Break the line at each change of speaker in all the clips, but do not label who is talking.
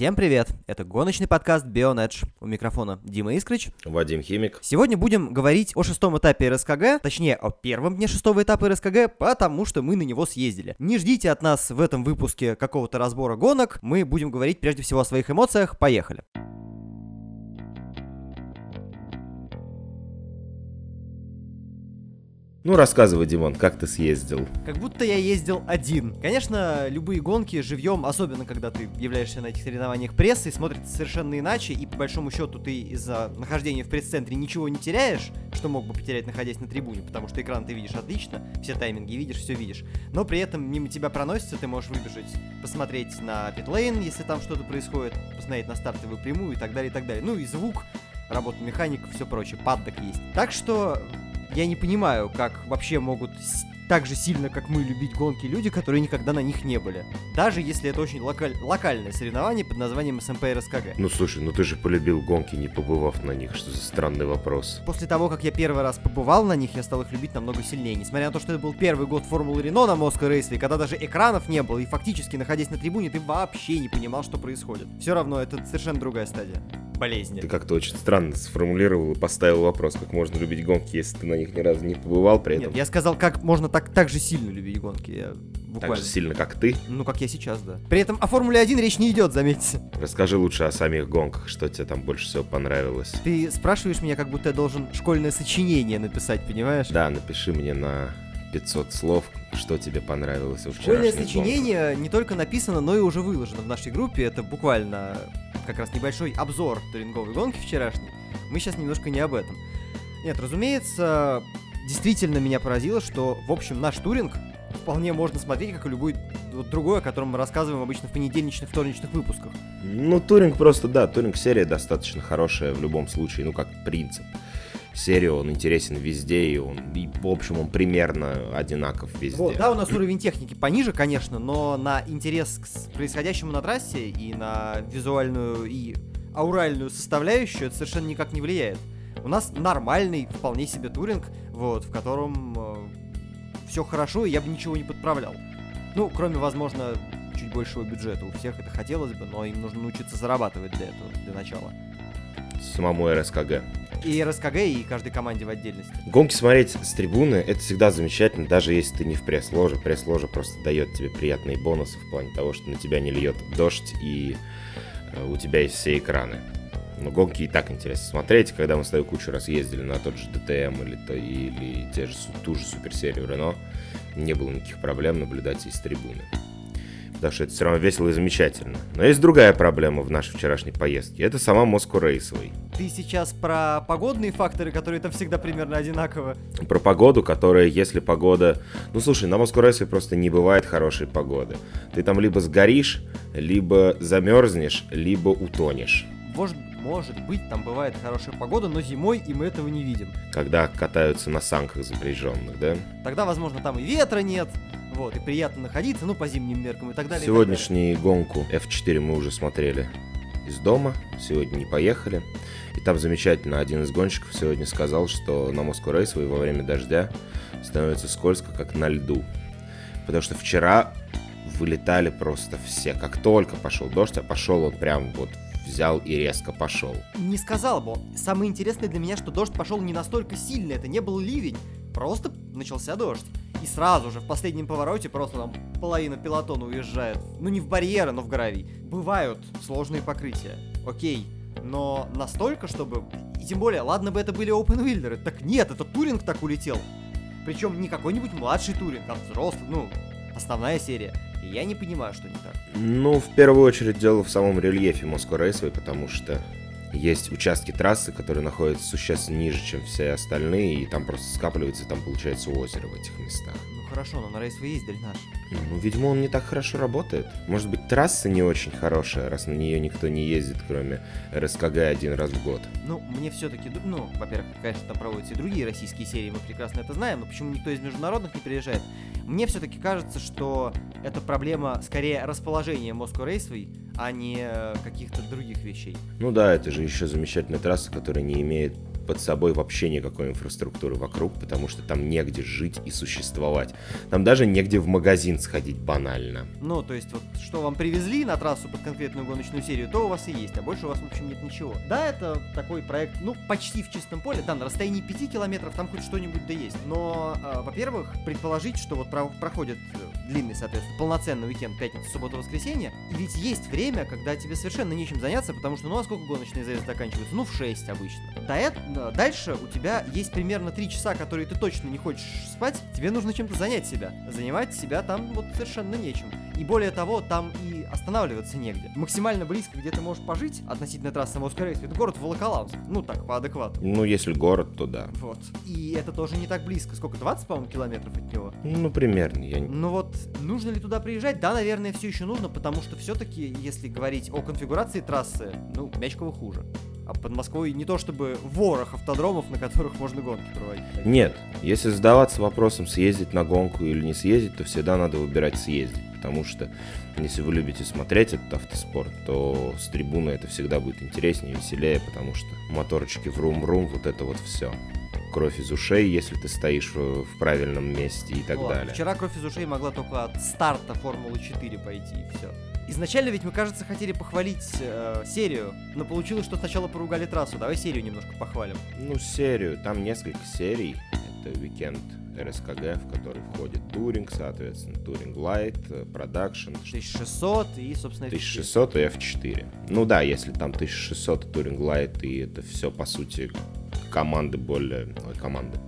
Всем привет! Это гоночный подкаст Bionedge. У микрофона Дима Искрич.
Вадим Химик.
Сегодня будем говорить о шестом этапе РСКГ, точнее, о первом дне шестого этапа РСКГ, потому что мы на него съездили. Не ждите от нас в этом выпуске какого-то разбора гонок, мы будем говорить прежде всего о своих эмоциях. Поехали!
Ну, рассказывай, Димон, как ты съездил?
Как будто я ездил один. Конечно, любые гонки живьем, особенно когда ты являешься на этих соревнованиях прессой, смотрится совершенно иначе, и по большому счету ты из-за нахождения в пресс-центре ничего не теряешь, что мог бы потерять, находясь на трибуне, потому что экран ты видишь отлично, все тайминги видишь, все видишь. Но при этом мимо тебя проносится, ты можешь выбежать, посмотреть на питлейн, если там что-то происходит, посмотреть на стартовую прямую и так далее, и так далее. Ну и звук, работа механиков, все прочее, паддок есть. Так что я не понимаю, как вообще могут так же сильно, как мы, любить гонки люди, которые никогда на них не были. Даже если это очень локаль... локальное соревнование под названием СМП РСКГ.
Ну слушай, ну ты же полюбил гонки, не побывав на них. Что за странный вопрос?
После того, как я первый раз побывал на них, я стал их любить намного сильнее. Несмотря на то, что это был первый год Формулы Рено на Москва Рейсве, когда даже экранов не было, и фактически, находясь на трибуне, ты вообще не понимал, что происходит. Все равно, это совершенно другая стадия болезни.
Ты как-то очень странно сформулировал и поставил вопрос, как можно любить гонки, если ты на них ни разу не побывал при этом.
Нет, я сказал, как можно так, так же сильно любить гонки. Я буквально...
Так же сильно, как ты?
Ну, как я сейчас, да. При этом о Формуле 1 речь не идет, заметьте.
Расскажи лучше о самих гонках, что тебе там больше всего понравилось.
Ты спрашиваешь меня, как будто я должен школьное сочинение написать, понимаешь?
Да, напиши мне на 500 слов, что тебе понравилось в
Школьное сочинение гонках. не только написано, но и уже выложено в нашей группе. Это буквально как раз небольшой обзор туринговой гонки вчерашней. Мы сейчас немножко не об этом. Нет, разумеется, действительно меня поразило, что, в общем, наш туринг вполне можно смотреть, как и любой другой, о котором мы рассказываем обычно в понедельничных, вторничных выпусках.
Ну, туринг просто, да, туринг-серия достаточно хорошая в любом случае, ну, как принцип серию, он интересен везде, и он, и, в общем, он примерно одинаков везде. Вот,
да, у нас уровень техники пониже, конечно, но на интерес к происходящему на трассе и на визуальную и ауральную составляющую это совершенно никак не влияет. У нас нормальный, вполне себе туринг, вот, в котором э, все хорошо, и я бы ничего не подправлял. Ну, кроме, возможно, чуть большего бюджета. У всех это хотелось бы, но им нужно научиться зарабатывать для этого, для начала.
Самому РСКГ.
И РСКГ, и каждой команде в отдельности.
Гонки смотреть с трибуны — это всегда замечательно, даже если ты не в пресс-ложе. Пресс-ложа просто дает тебе приятные бонусы в плане того, что на тебя не льет дождь, и э, у тебя есть все экраны. Но гонки и так интересно смотреть. Когда мы с тобой кучу раз ездили на тот же DTM или, то, или те же, ту же суперсерию Рено, не было никаких проблем наблюдать из трибуны потому что это все равно весело и замечательно. Но есть другая проблема в нашей вчерашней поездке. Это сама Москва Рейсовой.
Ты сейчас про погодные факторы, которые там всегда примерно одинаково?
Про погоду, которая, если погода... Ну, слушай, на Москва Рейсовой просто не бывает хорошей погоды. Ты там либо сгоришь, либо замерзнешь, либо утонешь.
Может, может быть, там бывает хорошая погода, но зимой и мы этого не видим.
Когда катаются на санках запряженных, да?
Тогда, возможно, там и ветра нет, вот, и приятно находиться, ну, по зимним меркам и так далее.
Сегодняшнюю гонку F4 мы уже смотрели из дома, сегодня не поехали. И там замечательно один из гонщиков сегодня сказал, что на Москву Рейсовой во время дождя становится скользко, как на льду. Потому что вчера вылетали просто все. Как только пошел дождь, а пошел он прям вот взял и резко пошел.
Не сказал бы. Самое интересное для меня, что дождь пошел не настолько сильно, это не был ливень, просто начался дождь. И сразу же в последнем повороте просто там половина пилотона уезжает. Ну не в барьеры, но в гравий. Бывают сложные покрытия. Окей. Но настолько, чтобы... И тем более, ладно бы это были опенвиллеры. Так нет, это Туринг так улетел. Причем не какой-нибудь младший Туринг, а взрослый, ну, основная серия. И я не понимаю, что не так.
Ну, в первую очередь дело в самом рельефе Москва Рейсовой, потому что есть участки трассы, которые находятся существенно ниже, чем все остальные, и там просто скапливается, и там получается озеро в этих местах.
Ну хорошо, но на рейс вы ездили наш.
Ну, видимо, он не так хорошо работает. Может быть, трасса не очень хорошая, раз на нее никто не ездит, кроме РСКГ один раз в год.
Ну, мне все-таки, ну, во-первых, конечно, там проводятся и другие российские серии, мы прекрасно это знаем, но почему никто из международных не приезжает? Мне все-таки кажется, что это проблема скорее расположения Moscow Raceway, а не каких-то других вещей.
Ну да, это же еще замечательная трасса, которая не имеет под собой вообще никакой инфраструктуры вокруг, потому что там негде жить и существовать. Там даже негде в магазин сходить банально.
Ну, то есть вот что вам привезли на трассу под конкретную гоночную серию, то у вас и есть, а больше у вас, в общем, нет ничего. Да, это такой проект, ну, почти в чистом поле, да, на расстоянии 5 километров там хоть что-нибудь да есть. Но, э, во-первых, предположить, что вот про проходит э, длинный, соответственно, полноценный уикенд, пятница, суббота, воскресенье, ведь есть время, когда тебе совершенно нечем заняться, потому что, ну, а сколько гоночные заезды заканчиваются? Ну, в 6 обычно. До этого, дальше у тебя есть примерно 3 часа, которые ты точно не хочешь спать, тебе нужно чем-то занять себя. Занимать себя там вот совершенно нечем. И более того, там и останавливаться негде. Максимально близко, где ты можешь пожить относительно трассы Самоускорейства, это город Волоколамск. Ну так, по адеквату.
Ну, если город, то да.
Вот. И это тоже не так близко. Сколько, 20, по-моему, километров от него?
Ну, примерно. Я...
Ну вот, нужно ли туда приезжать? Да, наверное, все еще нужно, потому что все-таки, если говорить о конфигурации трассы, ну, Мячково хуже. А под Москвой не то чтобы ворох автодромов, на которых можно гонки проводить.
Нет, если задаваться вопросом, съездить на гонку или не съездить, то всегда надо выбирать съездить. Потому что если вы любите смотреть этот автоспорт, то с трибуны это всегда будет интереснее, веселее, потому что моторочки врум-врум, вот это вот все кровь из ушей, если ты стоишь в, правильном месте и так
Вот,
далее.
Вчера кровь из ушей могла только от старта Формулы 4 пойти, и все. Изначально ведь мы, кажется, хотели похвалить э, серию, но получилось, что сначала поругали трассу. Давай серию немножко похвалим.
Ну, серию, там несколько серий. Это Weekend РСКГ, в который входит Touring, соответственно, Touring Light, Production,
1600 и, собственно, F4.
1600 и F4. Ну да, если там 1600 и Touring Light, и это все, по сути, команды более... Ой, команды.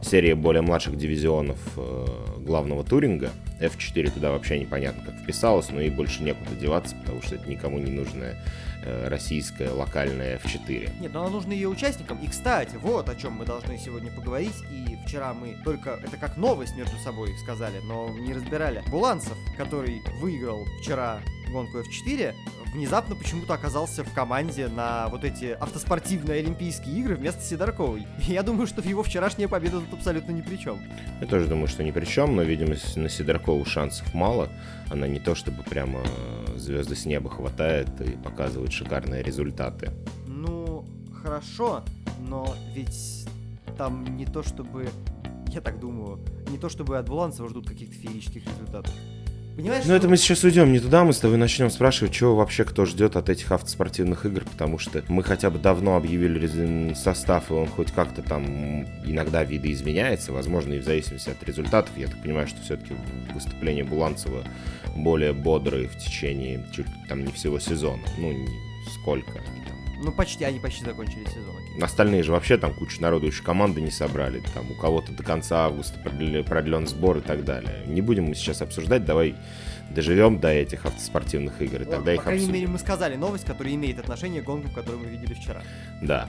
Серия более младших дивизионов э, главного Туринга. F4 туда вообще непонятно как вписалось, но и больше некуда деваться, потому что это никому не нужная э, российская локальная F4.
Нет, но она нужна ее участникам. И, кстати, вот о чем мы должны сегодня поговорить. И вчера мы только это как новость между собой сказали, но не разбирали. Буланцев, который выиграл вчера гонку F4, внезапно почему-то оказался в команде на вот эти автоспортивные Олимпийские игры вместо Сидорковой. И я думаю, что его вчерашняя победа тут абсолютно ни при чем.
Я тоже думаю, что ни при чем, но, видимо, на Сидоркову шансов мало. Она не то чтобы прямо э, звезды с неба хватает и показывает шикарные результаты.
Ну, хорошо, но ведь там не то чтобы... Я так думаю, не то чтобы от Буланцева ждут каких-то феерических результатов. Понимаешь?
Ну, это мы сейчас уйдем не туда, мы с тобой начнем спрашивать, чего вообще кто ждет от этих автоспортивных игр, потому что мы хотя бы давно объявили состав, и он хоть как-то там иногда видоизменяется, возможно, и в зависимости от результатов. Я так понимаю, что все-таки выступления Буланцева более бодрые в течение чуть там не всего сезона. Ну, не сколько.
Ну, почти, они почти закончили сезон.
Остальные же вообще там куча народу еще команды не собрали. Там у кого-то до конца августа продле- продлен сбор и так далее. Не будем мы сейчас обсуждать, давай доживем до этих автоспортивных игр, и тогда их
По крайней
обсудим.
мере, мы сказали новость, которая имеет отношение к гонкам, которую мы видели вчера.
Да.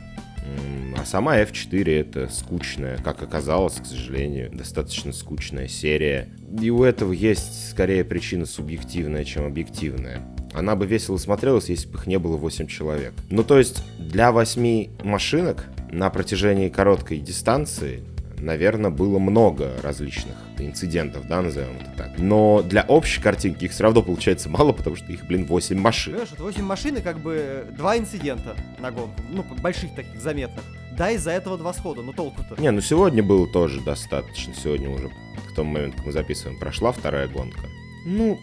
А сама F4 это скучная, как оказалось, к сожалению, достаточно скучная серия. И у этого есть скорее причина субъективная, чем объективная. Она бы весело смотрелась, если бы их не было 8 человек. Ну, то есть, для 8 машинок на протяжении короткой дистанции, наверное, было много различных инцидентов, да, назовем это так. Но для общей картинки их все равно получается мало, потому что их, блин, 8 машин.
Понимаешь, это 8 машин и как бы э, два инцидента на гонку. Ну, больших таких, заметных. Да, из-за этого два схода, но толку-то.
Не, ну сегодня было тоже достаточно. Сегодня уже к тому моменту, как мы записываем, прошла вторая гонка. Ну,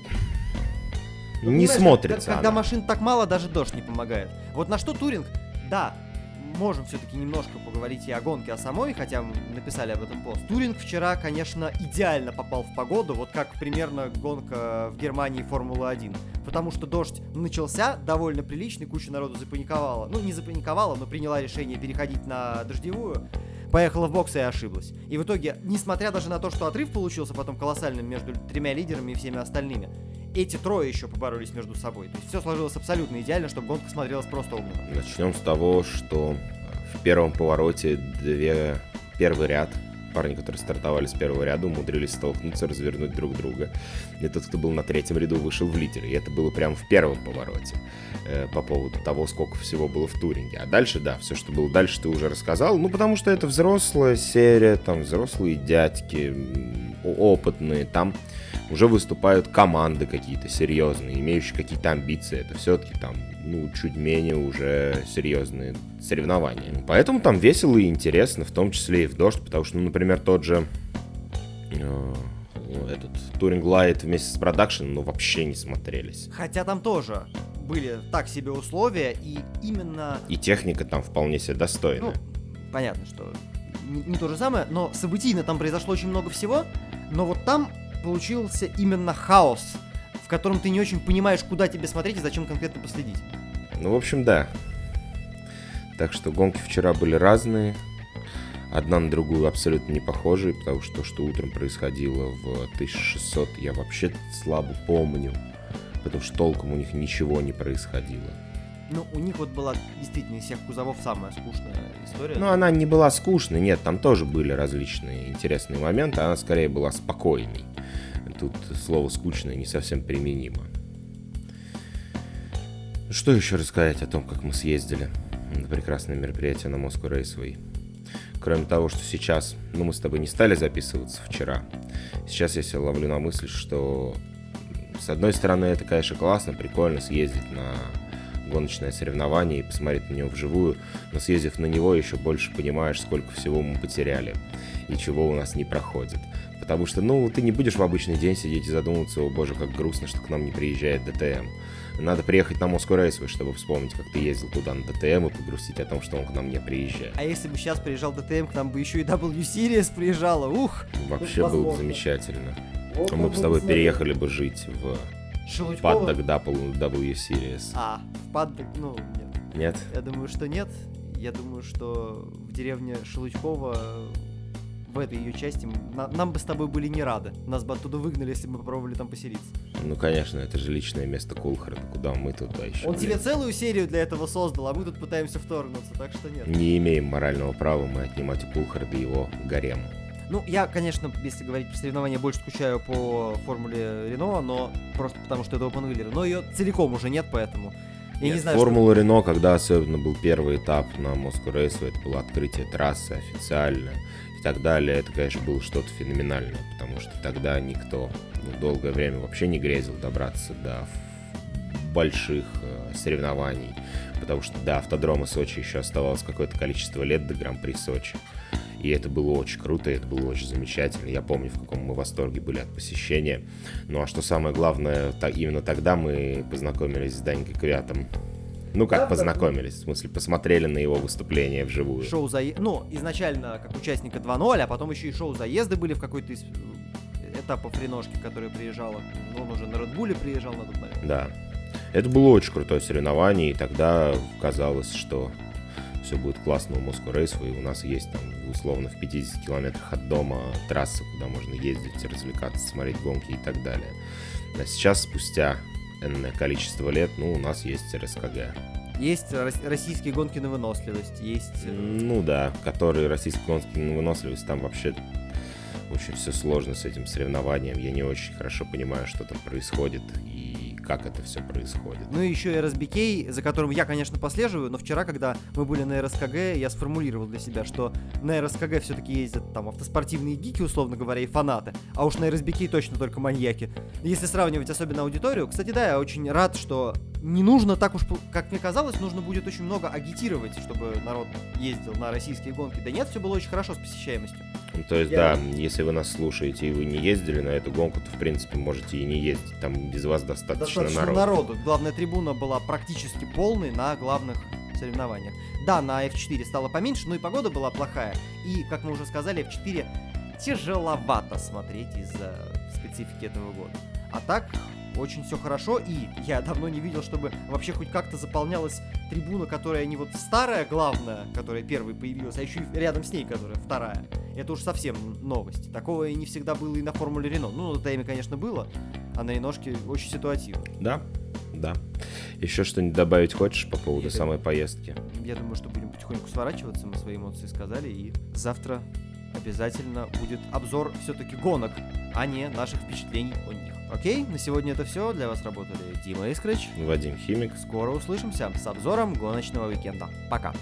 Ну,
не смотрится
Когда, когда машин так мало, даже дождь не помогает. Вот на что Туринг, да, можем все-таки немножко поговорить и о гонке, о самой, хотя мы написали об этом пост. Туринг вчера, конечно, идеально попал в погоду, вот как примерно гонка в Германии Формулы-1. Потому что дождь начался довольно приличный, куча народу запаниковала. Ну, не запаниковала, но приняла решение переходить на дождевую. Поехала в бокс и ошиблась. И в итоге, несмотря даже на то, что отрыв получился потом колоссальным между тремя лидерами и всеми остальными, эти трое еще поборолись между собой. То есть все сложилось абсолютно идеально, чтобы гонка смотрелась просто огненно.
Начнем с того, что в первом повороте две... первый ряд парни, которые стартовали с первого ряда, умудрились столкнуться, развернуть друг друга. И тот, кто был на третьем ряду, вышел в лидеры. И это было прямо в первом повороте э, по поводу того, сколько всего было в туринге. А дальше, да, все, что было дальше, ты уже рассказал. Ну, потому что это взрослая серия, там взрослые дядьки, опытные, там уже выступают команды какие-то серьезные, имеющие какие-то амбиции. Это все-таки там ну, чуть менее уже серьезные соревнования. Поэтому там весело и интересно, в том числе и в дождь, потому что, ну, например, тот же э, этот Touring Light вместе с Production, ну, вообще не смотрелись.
Хотя там тоже были так себе условия, и именно...
И техника там вполне себе достойна. Ну,
понятно, что не, не то же самое, но событийно там произошло очень много всего, но вот там получился именно хаос, в котором ты не очень понимаешь, куда тебе смотреть и зачем конкретно последить.
Ну, в общем, да. Так что гонки вчера были разные, одна на другую абсолютно не похожие, потому что то, что утром происходило в 1600, я вообще слабо помню, потому что толком у них ничего не происходило.
Ну, у них вот была действительно из всех кузовов самая скучная история.
Ну, она не была скучной, нет, там тоже были различные интересные моменты, она скорее была спокойней. Тут слово скучное не совсем применимо. Что еще рассказать о том, как мы съездили на прекрасное мероприятие на Moscow Raceway? Кроме того, что сейчас, ну мы с тобой не стали записываться вчера. Сейчас я себя ловлю на мысли, что с одной стороны это, конечно, классно, прикольно съездить на гоночное соревнование и посмотреть на него вживую, но съездив на него, еще больше понимаешь, сколько всего мы потеряли и чего у нас не проходит. Потому что, ну, ты не будешь в обычный день сидеть и задумываться, о боже, как грустно, что к нам не приезжает ДТМ. Надо приехать на Moscow Raceway, чтобы вспомнить, как ты ездил туда на ДТМ и погрустить о том, что он к нам не приезжает.
А если бы сейчас приезжал ДТМ, к нам бы еще и W Series приезжала, ух!
Вообще было бы замечательно. Вот Мы бы с тобой переехали бы жить в
Шелудькова?
Паддок W Series.
А, в Паддок, ну, нет.
Нет?
Я думаю, что нет. Я думаю, что в деревне Шелудькова в этой ее части на, нам бы с тобой были не рады. Нас бы оттуда выгнали, если бы мы попробовали там поселиться.
Ну, конечно, это же личное место Кулхарда, куда мы туда еще.
Он тебе целую серию для этого создал, а мы тут пытаемся вторгнуться, так что нет.
Не имеем морального права мы отнимать у Кулхарда его гарем.
Ну, я, конечно, если говорить про соревнования, больше скучаю по формуле Рено, но просто потому, что это OpenWheeler. Но ее целиком уже нет, поэтому я
Нет,
не знаю,
Формула что... Рено, когда особенно был первый этап на Moscow Race, это было открытие трассы официально и так далее, это, конечно, было что-то феноменальное, потому что тогда никто ну, долгое время вообще не грезил добраться до больших э, соревнований, потому что до автодрома Сочи еще оставалось какое-то количество лет до Гран-при Сочи. И это было очень круто, это было очень замечательно. Я помню, в каком мы восторге были от посещения. Ну а что самое главное, так, именно тогда мы познакомились с Данькой Квятом. Ну как да, познакомились, да. в смысле посмотрели на его выступление вживую.
Шоу за... Ну, изначально как участника 2.0, а потом еще и шоу заезды были в какой-то из э, этапов Реношки, которая приезжала. Ну, он уже на Редбуле приезжал на тот момент.
Да. Это было очень крутое соревнование, и тогда казалось, что все будет классно у Moscow Raceway. У нас есть там условно в 50 километрах от дома трасса, куда можно ездить, развлекаться, смотреть гонки и так далее. А сейчас, спустя энное количество лет, ну, у нас есть РСКГ.
Есть российские гонки на выносливость, есть... Э,
ну да, которые российские гонки на выносливость, там вообще очень все сложно с этим соревнованием. Я не очень хорошо понимаю, что там происходит. Как это все происходит.
Ну и еще и RSBK, за которым я, конечно, послеживаю, но вчера, когда мы были на РСКГ, я сформулировал для себя, что на РСКГ все-таки ездят там автоспортивные гики, условно говоря, и фанаты, а уж на RSBK точно только маньяки. Если сравнивать особенно аудиторию, кстати, да, я очень рад, что не нужно так уж, как мне казалось, нужно будет очень много агитировать, чтобы народ ездил на российские гонки. Да нет, все было очень хорошо с посещаемостью.
Ну, то есть, я... да, если вы нас слушаете и вы не ездили на эту гонку, то, в принципе, можете и не ездить. Там без вас достаточно, достаточно народу.
народу. Главная трибуна была практически полной на главных соревнованиях. Да, на F4 стало поменьше, но и погода была плохая. И, как мы уже сказали, F4 тяжеловато смотреть из-за специфики этого года. А так, очень все хорошо, и я давно не видел, чтобы вообще хоть как-то заполнялась трибуна, которая не вот старая главная, которая первой появилась, а еще и рядом с ней, которая вторая. Это уж совсем новость. Такого и не всегда было и на Формуле Рено. Ну, на ТМ, конечно, было, а на Реношке очень ситуативно.
Да, да. Еще что-нибудь добавить хочешь по поводу я самой поездки?
Я думаю, что будем потихоньку сворачиваться, мы свои эмоции сказали, и завтра обязательно будет обзор все-таки гонок, а не наших впечатлений о них. Окей, на сегодня это все. Для вас работали Дима Искрыч,
Вадим Химик.
Скоро услышимся с обзором гоночного уикенда. Пока.